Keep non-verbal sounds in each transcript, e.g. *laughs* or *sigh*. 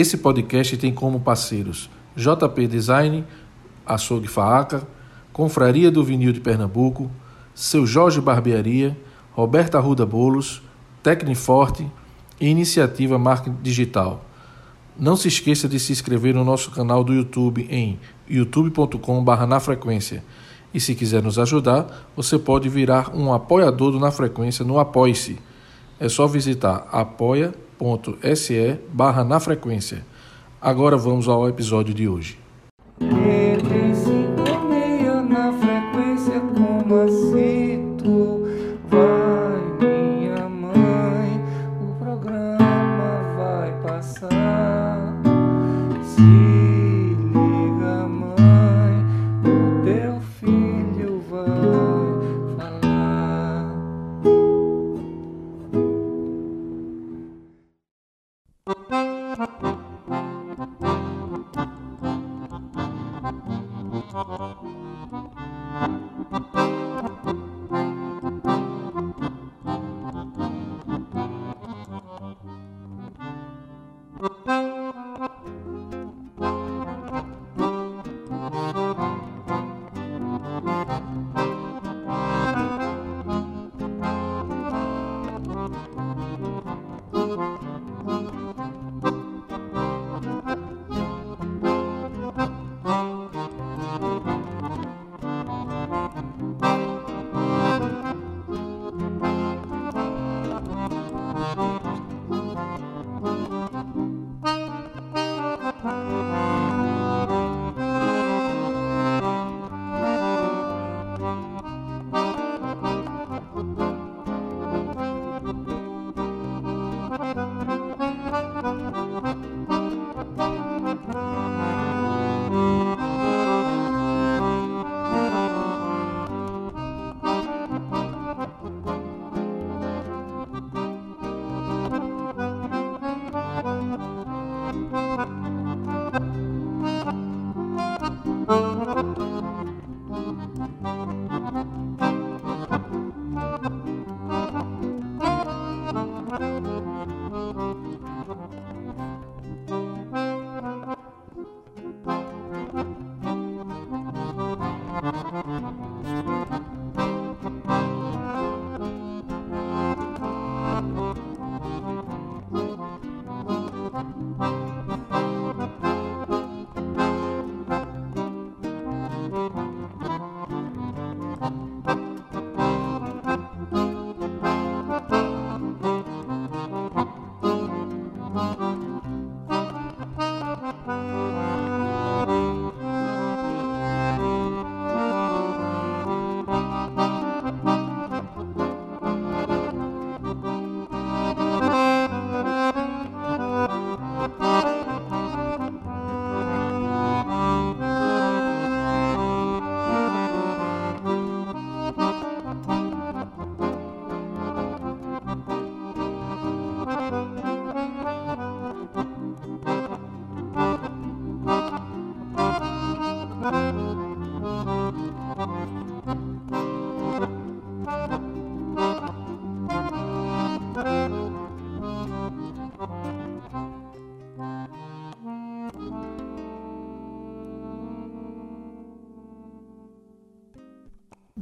Esse podcast tem como parceiros JP Design, Açougue Faaca, Confraria do Vinil de Pernambuco, Seu Jorge Barbearia, Roberta Arruda Bolos, Tecniforte e Iniciativa Marketing Digital. Não se esqueça de se inscrever no nosso canal do YouTube em youtube.com.br na frequência. E se quiser nos ajudar, você pode virar um apoiador do Na Frequência no Apoie-se. É só visitar apoia.se barra na frequência. Agora vamos ao episódio de hoje.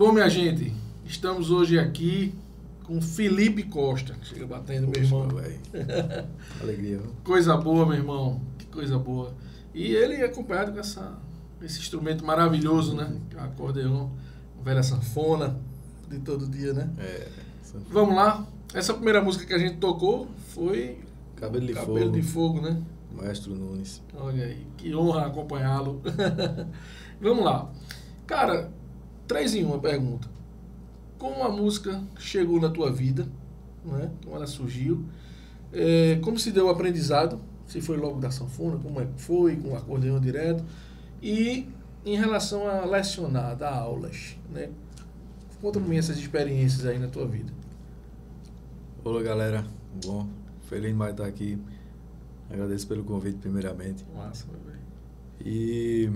Bom, minha gente, estamos hoje aqui com Felipe Costa. Chega batendo, meu irmão. velho. *laughs* Alegria, viu? Coisa boa, meu irmão. Que coisa boa. E ele é acompanhado com essa, esse instrumento maravilhoso, né? Que é o acordeon, velha sanfona de todo dia, né? É. Vamos lá. Essa primeira música que a gente tocou foi Cabelo de Cabelo Fogo. de Fogo, né? Maestro Nunes. Olha aí, que honra acompanhá-lo. *laughs* Vamos lá. Cara, três em uma pergunta. Como a música chegou na tua vida? Né? Como ela surgiu? É, como se deu o aprendizado? Se foi logo da sanfona, como é que foi, com o acordeão direto? E em relação a lecionar, dar aulas, né? Conta pra mim essas experiências aí na tua vida. Olá, galera. Bom, feliz demais de estar aqui. Agradeço pelo convite, primeiramente. Massa, meu velho. E,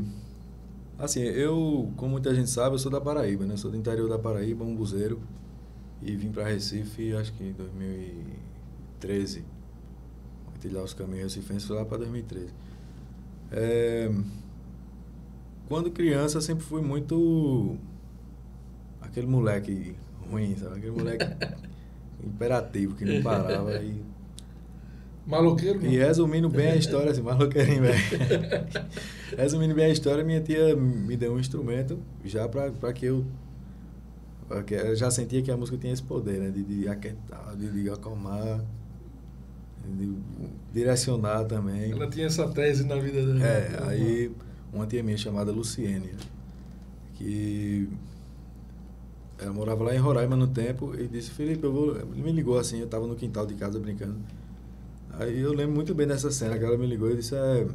assim, eu, como muita gente sabe, eu sou da Paraíba, né? Sou do interior da Paraíba, um buzeiro. E vim para Recife, acho que em 2013. trilhar os caminhos recifenses foi lá para 2013. É, quando criança, sempre fui muito aquele moleque ruim, sabe? Aquele moleque *laughs* imperativo que não parava e Maloqueiro? E resumindo bem a *laughs* história, assim, maloqueirinho, velho. *laughs* resumindo bem a história, minha tia me deu um instrumento já para que eu. Eu já sentia que a música tinha esse poder, né? De, de aquietar, de, de acalmar, de direcionar também. Ela tinha essa tese na vida dela. É, aí uma tia minha chamada Luciene, que ela morava lá em Roraima no tempo e disse, Felipe, eu vou. Ele me ligou assim, eu estava no quintal de casa brincando. Aí eu lembro muito bem dessa cena que ela me ligou e disse, é,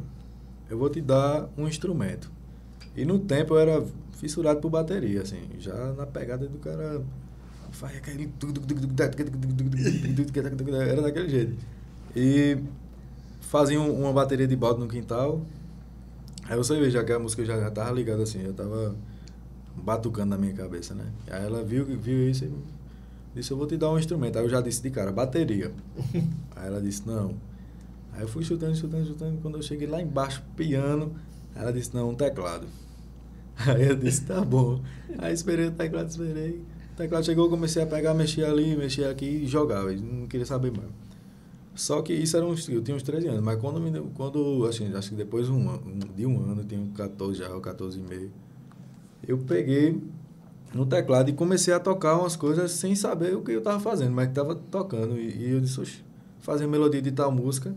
eu vou te dar um instrumento. E no tempo eu era fissurado por bateria, assim, já na pegada do cara era daquele jeito. E fazia uma bateria de balde no quintal. Aí você vê já que a música já, já tava ligada assim, já tava batucando na minha cabeça, né? Aí ela viu, viu isso e Disse, eu vou te dar um instrumento. Aí eu já disse de cara, bateria. *laughs* Aí ela disse, não. Aí eu fui chutando, chutando, chutando. Quando eu cheguei lá embaixo, piano, ela disse, não, um teclado. *laughs* Aí eu disse, tá bom. Aí esperei o teclado, esperei. O teclado chegou, comecei a pegar, mexer ali, mexer aqui e jogava. Não queria saber mais. Só que isso era uns, eu tinha uns 13 anos, mas quando, me, quando assim, acho que depois um, um, de um ano, eu tinha 14 já, ou 14 e meio, eu peguei no teclado e comecei a tocar umas coisas sem saber o que eu estava fazendo, mas que estava tocando. E, e, eu disse, Oxe, fazer melodia de tal música,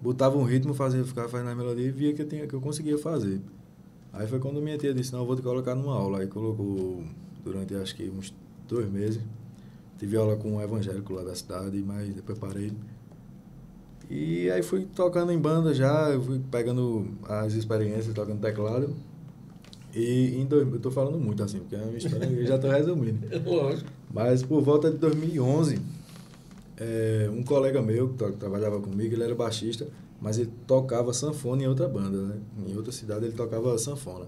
botava um ritmo, fazia, ficava fazendo a melodia e via que eu, tinha, que eu conseguia fazer. Aí foi quando minha tia disse, não, eu vou te colocar numa aula. Aí colocou durante acho que uns dois meses. Tive aula com um evangélico lá da cidade, mas depois parei. E aí fui tocando em banda já, fui pegando as experiências, tocando teclado. E em dois, eu estou falando muito assim, porque é uma história eu já estou resumindo. *laughs* Lógico. Mas por volta de 2011, é, um colega meu que trabalhava comigo, ele era baixista, mas ele tocava sanfona em outra banda, né? Em outra cidade ele tocava sanfona.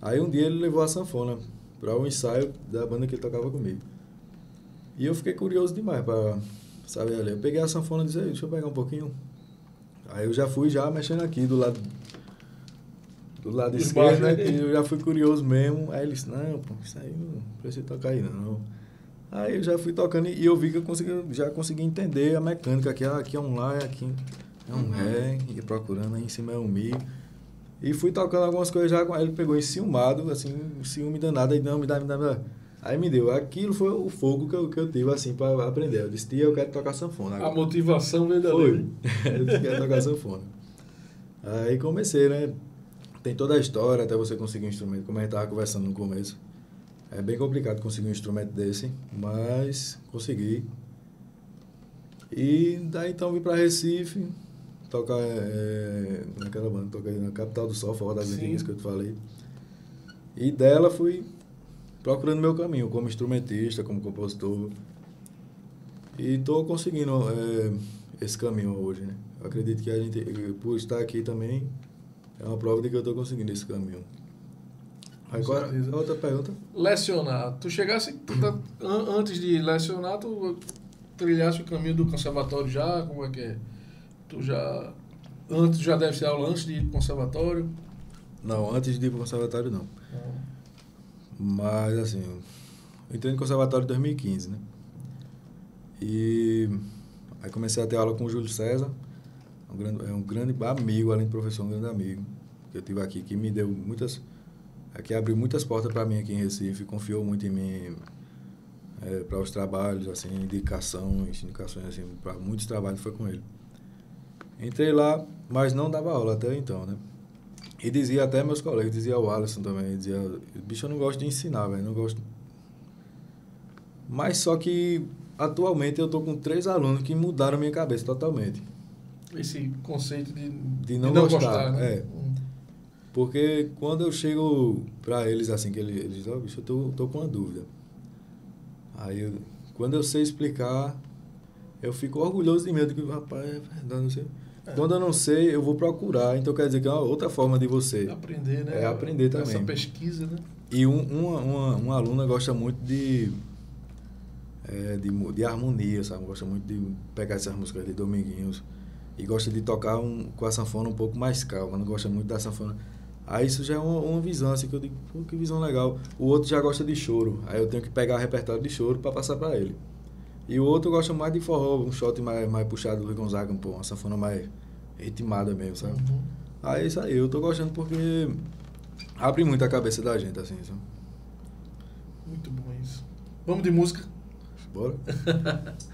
Aí um dia ele levou a sanfona para o um ensaio da banda que ele tocava comigo. E eu fiquei curioso demais para saber ali. Eu peguei a sanfona e disse, deixa eu pegar um pouquinho. Aí eu já fui já mexendo aqui do lado do lado esquerdo, né? Que eu já fui curioso mesmo. Aí ele disse, não, pô, isso aí não precisa tocar aí não. Aí eu já fui tocando e eu vi que eu consegui, já consegui entender a mecânica. Aqui, aqui é um Lá, aqui é um uhum. Ré, e procurando aí em cima é um Mi. E fui tocando algumas coisas já com ele, pegou enciumado, assim, um ciúme danado, aí não, me dá, me dá, me dá. Aí me deu. Aquilo foi o fogo que eu, que eu tive, assim, para aprender. Eu disse, tia, eu quero tocar sanfona. Agora. A motivação verdadeira. Foi. *laughs* eu disse, quero tocar sanfona. Aí comecei, né? Tem toda a história até você conseguir um instrumento, como a gente estava conversando no começo. É bem complicado conseguir um instrumento desse, mas consegui. E daí então vim para Recife, tocar é, naquela banda, toquei na Capital do Sol, Forró das Antigas que eu te falei. E dela fui procurando meu caminho como instrumentista, como compositor. E estou conseguindo é, esse caminho hoje, né? Eu acredito que a gente, por estar aqui também, é uma prova de que eu estou conseguindo esse caminho. Agora, outra pergunta. Lecionar. Tu chegasse, tu tá, an, antes de lecionar, tu trilhasse o caminho do conservatório já? Como é que é? Tu já. Antes já deve ser aula antes de ir para o conservatório? Não, antes de ir para o conservatório não. Ah. Mas assim, eu entrei no conservatório em 2015, né? E aí comecei a ter aula com o Júlio César um grande, é um grande amigo, além de professor, um grande amigo que eu tive aqui, que me deu muitas, que abriu muitas portas para mim aqui em Recife, confiou muito em mim é, para os trabalhos, assim, indicações, indicações assim, para muitos trabalhos foi com ele. Entrei lá, mas não dava aula até então, né? E dizia até meus colegas, dizia o Alisson também, dizia, bicho, eu não gosto de ensinar, velho, não gosto. Mas só que atualmente eu tô com três alunos que mudaram minha cabeça totalmente esse conceito de, de não, de não gostar. gostar né? É. Porque quando eu chego para eles assim, que eles, eles dizem, oh, bicho, eu tô, tô com uma dúvida. Aí, eu, quando eu sei explicar, eu fico orgulhoso de mim, que rapaz, é verdade, não sei. É. Quando eu não sei, eu vou procurar. Então, quer dizer que é uma outra forma de você... Aprender, né? É aprender também. Essa pesquisa, né? E um, uma, uma, uma aluna gosta muito de é, de, de harmonia, sabe? Gosta muito de pegar essas músicas de Dominguinhos. E gosta de tocar um, com a sanfona um pouco mais calma, não gosta muito da sanfona. Aí isso já é uma, uma visão, assim, que eu digo, pô, que visão legal. O outro já gosta de choro, aí eu tenho que pegar o repertório de choro para passar para ele. E o outro gosta mais de forró, um shot mais, mais puxado do Luiz Gonzaga, pô, uma sanfona mais ritmada mesmo, sabe? Uhum. Aí é isso aí, eu tô gostando porque abre muito a cabeça da gente, assim, sabe? Muito bom isso. Vamos de música. Bora? *laughs*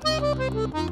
Thank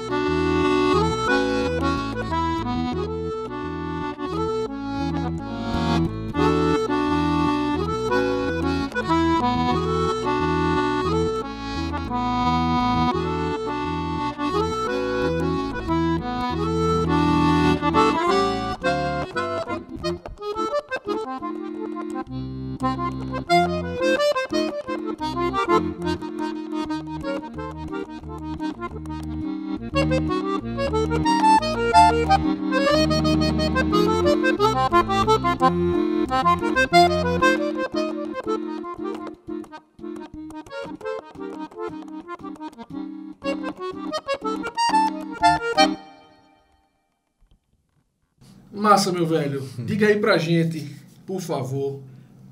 Massa, meu velho. Diga aí pra gente, por favor,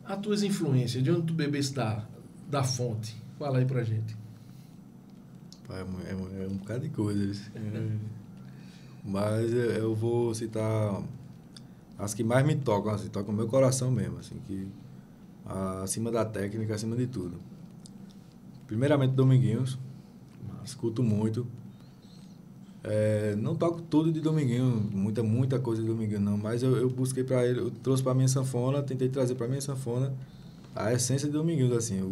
as tuas influências, de onde tu bebesse da, da fonte. Fala aí pra gente. É, é é um bocado de coisas. É. Mas eu, eu vou citar as que mais me tocam, assim, tocam o meu coração mesmo, assim, que acima da técnica, acima de tudo. Primeiramente Dominguinhos, escuto muito. É, não toco tudo de Dominguinho, muita, muita coisa de Dominguinho não, mas eu, eu busquei para ele, eu trouxe para minha sanfona, tentei trazer para minha sanfona a essência de Dominguinhos, assim, o,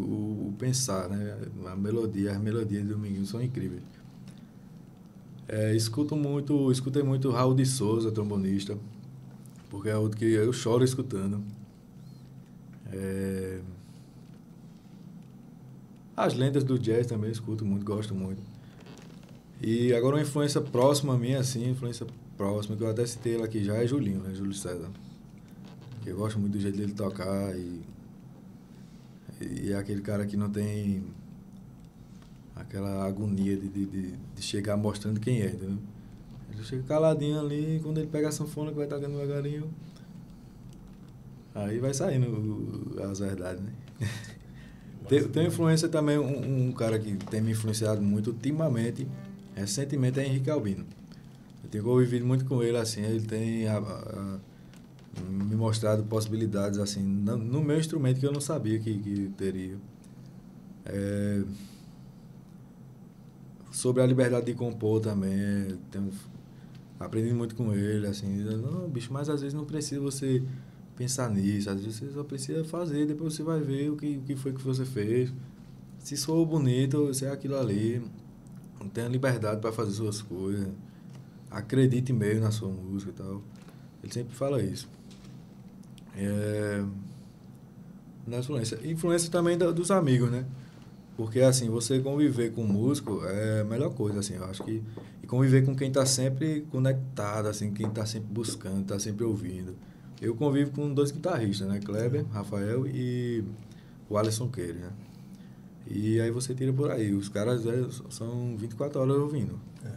o pensar, né? A melodia, as melodias de Dominguinhos são incríveis. É, escuto muito, escutei muito Raul de Souza, trombonista, porque é outro que eu choro escutando. É, as lendas do jazz também escuto muito, gosto muito. E agora uma influência próxima minha, assim, influência próxima, que eu até citei ela aqui já, é Julinho, né? Júlio César. Eu gosto muito do jeito dele tocar e, e é aquele cara que não tem aquela agonia de, de, de, de chegar mostrando quem é, entendeu? Ele chega caladinho ali, quando ele pega a sanfona que vai tocando devagarinho, aí vai saindo as verdades, né? *laughs* Tem, tem influência também, um, um cara que tem me influenciado muito ultimamente, recentemente, é Henrique Albino. Eu tenho convivido muito com ele, assim, ele tem a- a- me mostrado possibilidades, assim, no, no meu instrumento que eu não sabia que, que teria. É, sobre a liberdade de compor também, é, tem Aprendi muito com ele, assim, não, bicho, mas às vezes não precisa você pensar nisso, às vezes você só precisa fazer, depois você vai ver o que, o que foi que você fez. Se soou bonito, se é aquilo ali, tenha liberdade para fazer suas coisas, acredite mesmo na sua música e tal. Ele sempre fala isso. É, na influência. Influência também da, dos amigos, né? Porque, assim, você conviver com músico é a melhor coisa, assim, eu acho que... E conviver com quem está sempre conectado, assim, quem está sempre buscando, está sempre ouvindo. Eu convivo com dois guitarristas, né? Kleber, Rafael e o Alisson Queire, né? E aí você tira por aí. Os caras é, são 24 horas ouvindo. É.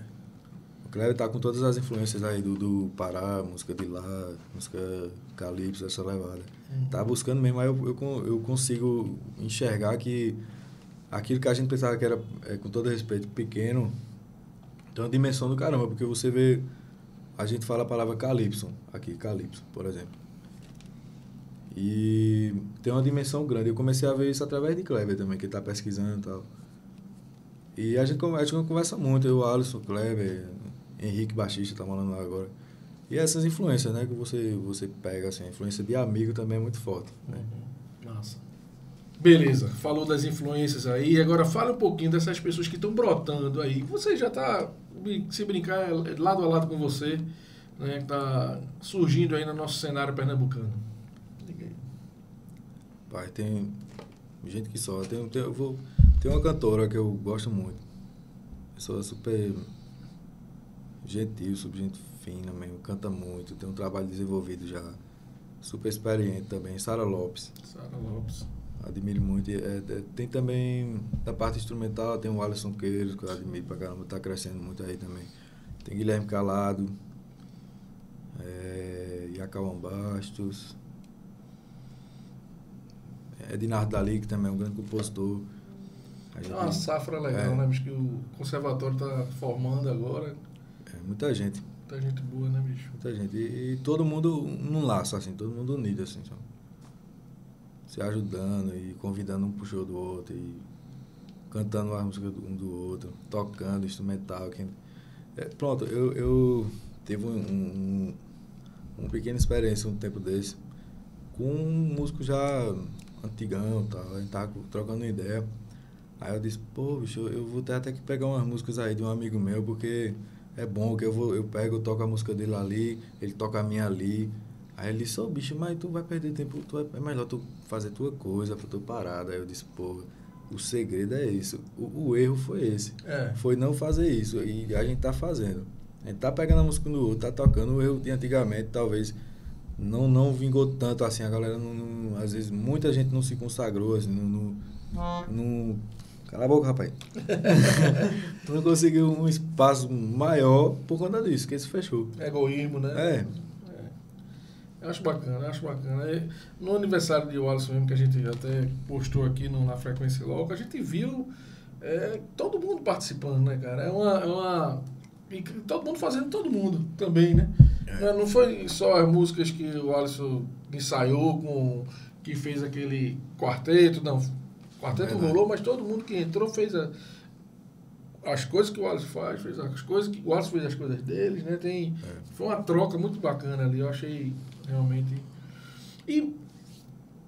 O Kleber tá com todas as influências aí do, do Pará, música de lá, música Calypso, essa levada. Uhum. Tá buscando mesmo, aí eu, eu, eu consigo enxergar que aquilo que a gente pensava que era, é, com todo respeito, pequeno, tem uma dimensão do caramba, porque você vê, a gente fala a palavra calypso, aqui, calypso, por exemplo. E tem uma dimensão grande. Eu comecei a ver isso através de Kleber também, que está pesquisando e tal. E a gente, a gente conversa muito, eu, Alisson, Kleber, Henrique Baixista tá falando lá agora. E essas influências, né, que você, você pega, assim, a influência de amigo também é muito forte. Né? Uhum. Beleza, falou das influências aí. Agora fala um pouquinho dessas pessoas que estão brotando aí. Você já está, se brincar, lado a lado com você, né? Que está surgindo aí no nosso cenário pernambucano. Pai, tem gente que só. Tem, tem, eu vou, tem uma cantora que eu gosto muito. Pessoa super gentil, super gente fina mesmo. Canta muito, tem um trabalho desenvolvido já. Super experiente também. Sara Lopes. Sara Lopes admiro muito. É, é, tem também, da parte instrumental, tem o Alisson Queiros, que eu admiro pra caramba, tá crescendo muito aí também. Tem Guilherme Calado, é, Iacauan Bastos, Ednardo Dali, que também é um grande compositor. É uma safra legal, é, né, bicho? Que o conservatório tá formando agora. É, muita gente. Muita gente boa, né, bicho? Muita gente. E, e todo mundo num laço, assim, todo mundo unido, assim, sabe? Se ajudando e convidando um show do outro e cantando uma música um do outro, tocando instrumental. Que, é, pronto, eu, eu tive um, um, uma pequena experiência um tempo desse com um músico já antigão tal, a gente tava trocando ideia. Aí eu disse, pô, bicho, eu vou ter até que pegar umas músicas aí de um amigo meu, porque é bom que eu vou, eu pego, eu toco a música dele ali, ele toca a minha ali. Aí ele disse, ô oh, bicho, mas tu vai perder tempo, tu vai, é melhor tu fazer tua coisa, tua parada. Aí eu disse, pô, o segredo é isso. O, o erro foi esse. É. Foi não fazer isso. E a gente tá fazendo. A gente tá pegando a música do outro, tá tocando. O erro de antigamente, talvez, não, não vingou tanto assim. A galera, não, não às vezes, muita gente não se consagrou, assim, não, não, não Cala a boca, rapaz. *laughs* tu não conseguiu um espaço maior por conta disso, que isso fechou. Egoísmo, né? É. Eu acho bacana, acho bacana. no aniversário de Wallace mesmo, que a gente até postou aqui no, na Frequência Local, a gente viu é, todo mundo participando, né, cara? É uma, é uma. E todo mundo fazendo todo mundo também, né? É. Não foi só as músicas que o Alisson ensaiou com. que fez aquele quarteto, não. quarteto rolou, mas todo mundo que entrou fez a, as coisas que o Alisson faz, fez as coisas que o Alisson fez as coisas deles, né? Tem, é. Foi uma troca muito bacana ali, eu achei realmente. E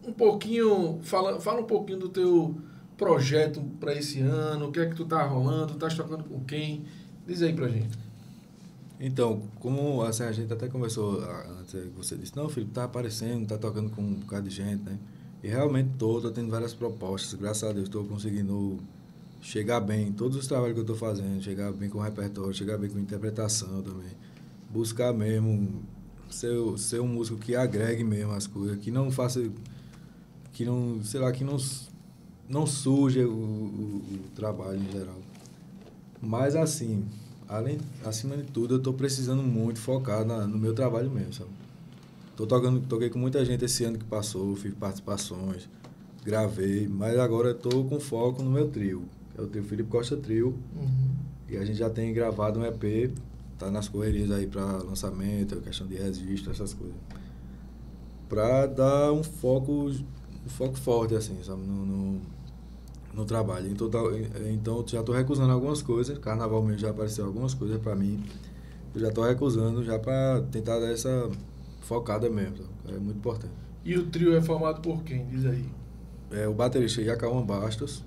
um pouquinho, fala, fala um pouquinho do teu projeto para esse ano, o que é que tu tá rolando, tá tocando com quem? Diz aí pra gente. Então, como assim, a gente até conversou antes, você disse, não, Felipe, tá aparecendo, tá tocando com um bocado de gente, né? E realmente tô, tô tendo várias propostas, graças a Deus estou conseguindo chegar bem em todos os trabalhos que eu estou fazendo, chegar bem com o repertório, chegar bem com interpretação também. Buscar mesmo ser, ser um músico que agregue mesmo as coisas, que não faça. que não. sei lá, que não, não suja o, o, o trabalho em geral. Mas assim, além, acima de tudo, eu estou precisando muito focar na, no meu trabalho mesmo, sabe? Tô tocando, toquei com muita gente esse ano que passou, fiz participações, gravei, mas agora estou com foco no meu trio. É o trio Felipe Costa Trio. Uhum. E a gente já tem gravado um EP tá nas correrias aí para lançamento, questão de registro, essas coisas. Para dar um foco, um foco forte, assim, sabe, no, no, no trabalho. Então, tá, então já estou recusando algumas coisas, carnaval mesmo já apareceu algumas coisas para mim. eu já tô recusando já pra tentar dar essa focada mesmo. sabe? É muito importante. E o trio é formado por quem? Diz aí. É, o baterista Yacawan Bastos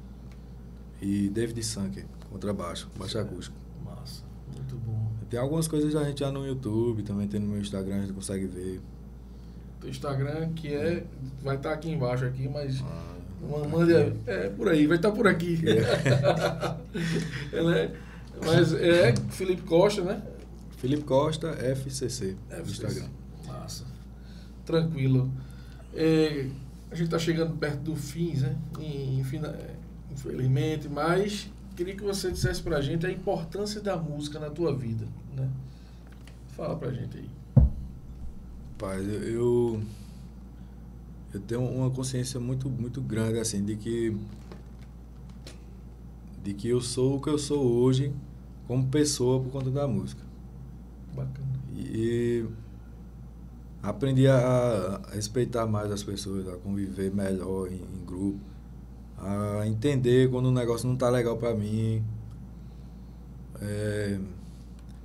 e David Sanker, contrabaixo, baixo acústico. Tem algumas coisas a gente já no YouTube, também tem no meu Instagram, a gente consegue ver. Teu Instagram, que é. Vai estar aqui embaixo aqui, mas. Ah, Mande aí. É por aí, vai estar por aqui. É, *laughs* né? Mas é Felipe Costa, né? Felipe Costa, FCC, no FCC. Instagram. Massa. Tranquilo. É, a gente está chegando perto do fim, né? E, enfim, é, infelizmente, mas queria que você dissesse pra gente a importância da música na tua vida, né? Fala pra gente aí. Eu, eu, eu tenho uma consciência muito, muito grande, assim, de que, de que eu sou o que eu sou hoje como pessoa por conta da música. Bacana. E aprendi a, a respeitar mais as pessoas, a conviver melhor em, em grupo, a entender quando o negócio não tá legal pra mim. É,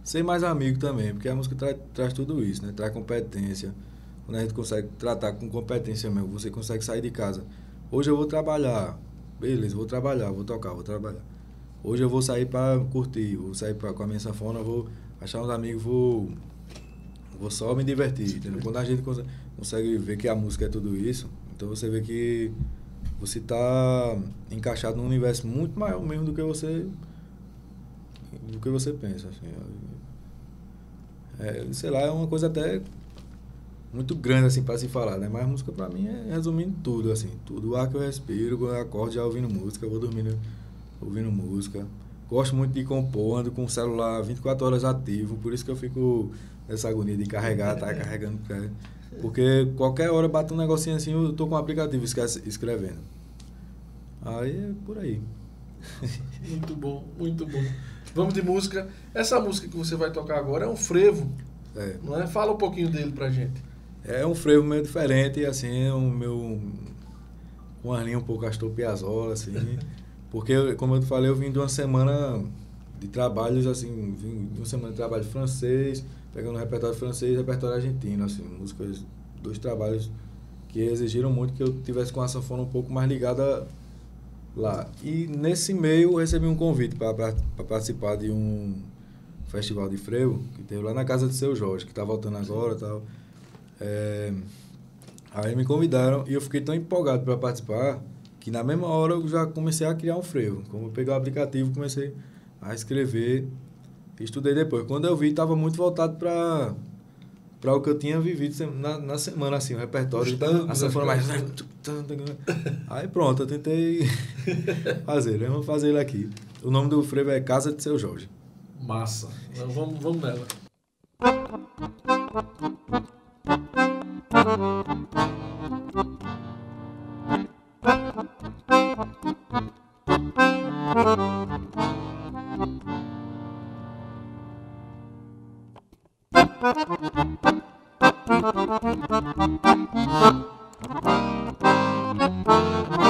ser mais amigo também, porque a música tra- traz tudo isso, né? Traz competência. Quando a gente consegue tratar com competência mesmo, você consegue sair de casa. Hoje eu vou trabalhar. Beleza, vou trabalhar, vou tocar, vou trabalhar. Hoje eu vou sair para curtir, vou sair pra, com a minha sanfona, vou achar uns amigos, vou vou só me divertir. entendeu? Quando a gente consegue, consegue ver que a música é tudo isso, então você vê que você está encaixado num universo muito maior mesmo do que você do que você pensa. Assim. É, sei lá, é uma coisa até muito grande assim para se falar, né? Mas música para mim é resumindo tudo assim, tudo o ar que eu respiro, quando eu acordo já ouvindo música, vou dormindo ouvindo música. Gosto muito de compor, ando com o celular 24 horas ativo, por isso que eu fico nessa agonia de carregar, tá *laughs* carregando, cara. Porque qualquer hora bate um negocinho assim, eu tô com o aplicativo esque- escrevendo. Aí é por aí. Muito bom, muito bom. Vamos de música. Essa música que você vai tocar agora é um frevo, É. não é? Fala um pouquinho dele pra gente. É um frevo meio diferente, assim, é um meu. Com uma linha um pouco Astor Piazzolla, assim. *laughs* Porque, como eu te falei, eu vim de uma semana de trabalhos, assim, vim de uma semana de trabalho francês, pegando repertório francês e repertório argentino, assim, músicas, dois trabalhos que exigiram muito que eu tivesse com a sanfona um pouco mais ligada lá. E nesse meio eu recebi um convite para participar de um festival de frevo que teve lá na casa de seu Jorge, que está voltando agora e tal. É, aí me convidaram e eu fiquei tão empolgado para participar que na mesma hora eu já comecei a criar um frevo. Como eu peguei o aplicativo, comecei a escrever, estudei depois. Quando eu vi, estava muito voltado para para o que eu tinha vivido na, na semana, assim, o repertório. Tangos, a sanfona mais... as Aí pronto, eu tentei *laughs* fazer, né? Vamos fazer ele aqui. O nome do frevo é Casa de Seu Jorge. Massa. Então, vamos, vamos nela. Thank you.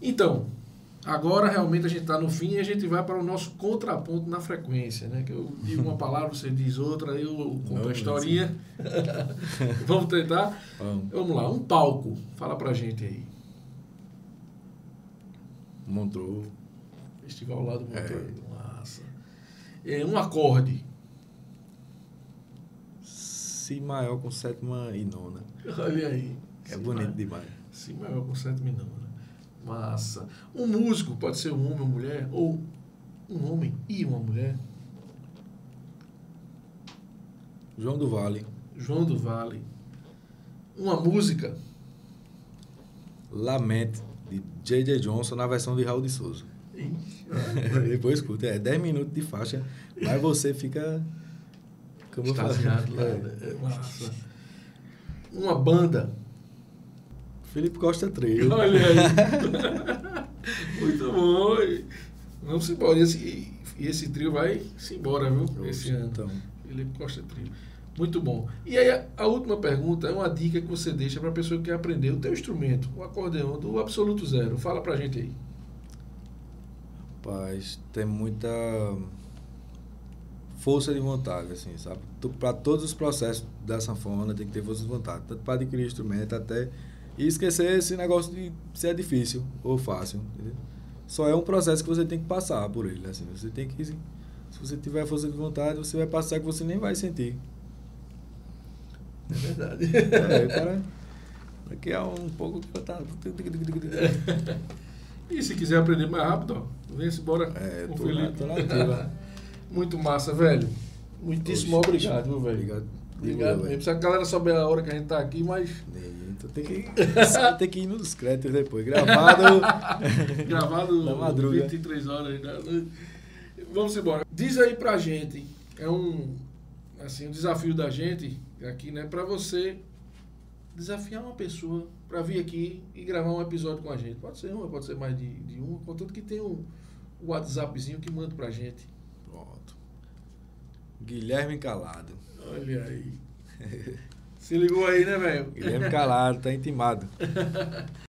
Então, agora realmente a gente está no fim e a gente vai para o nosso contraponto na frequência, né? Que eu digo uma palavra, você diz outra, eu conto a historinha. *laughs* Vamos tentar? Vamos. Vamos lá, um palco. Fala pra gente aí. Montrou. Festival lá do É. Montreux. Massa. É, um acorde. Si maior com sétima e nona. Olha aí. É Si bonito maior- demais. Si maior com sétima e nona. Massa. Um músico, pode ser um homem ou mulher, ou um homem e uma mulher. João do Vale. João do Vale. Uma música. Lamente, de J.J. Johnson na versão de Raul de Souza. *laughs* Depois escuta, é 10 minutos de faixa, mas você fica. Falei. Extasiado lá. É. né? É massa. Uma banda. Felipe Costa Trio. Olha aí. *laughs* Muito bom. Vamos embora. E esse, esse trio vai se embora, viu? Esse ano. Então, Felipe Costa Trio. Muito bom. E aí, a, a última pergunta é uma dica que você deixa para a pessoa que quer aprender o teu instrumento, o acordeão do absoluto zero. Fala pra gente aí. rapaz, tem muita força de vontade, assim, sabe? Para todos os processos da sanfona tem que ter força de vontade, tanto para adquirir instrumento até. E esquecer esse negócio de se é difícil ou fácil. entendeu? Só é um processo que você tem que passar por ele, assim. Você tem que. Se você tiver força de vontade, você vai passar que você nem vai sentir. É verdade. É, cara. *laughs* Daqui a um pouco que tá. *laughs* E se quiser aprender mais rápido, ó, vem-se embora É, com o tô tô na ativa. *laughs* Muito massa, velho. Muitíssimo Oxe, obrigado, meu velho. Obrigado. Obrigado mesmo. Se a galera souber a hora que a gente tá aqui, mas Então tem que, *laughs* tem que ir nos créditos depois. Gravado. *laughs* gravado Na madruga. 23 horas. Né? Vamos embora. Diz aí pra gente, é um assim, um desafio da gente aqui, né, para você desafiar uma pessoa para vir aqui e gravar um episódio com a gente. Pode ser uma, pode ser mais de, de uma, contanto que tem um, um WhatsAppzinho que manda pra gente. Guilherme Calado. Olha aí. Se ligou aí, né, velho? Guilherme Calado, tá intimado. *laughs*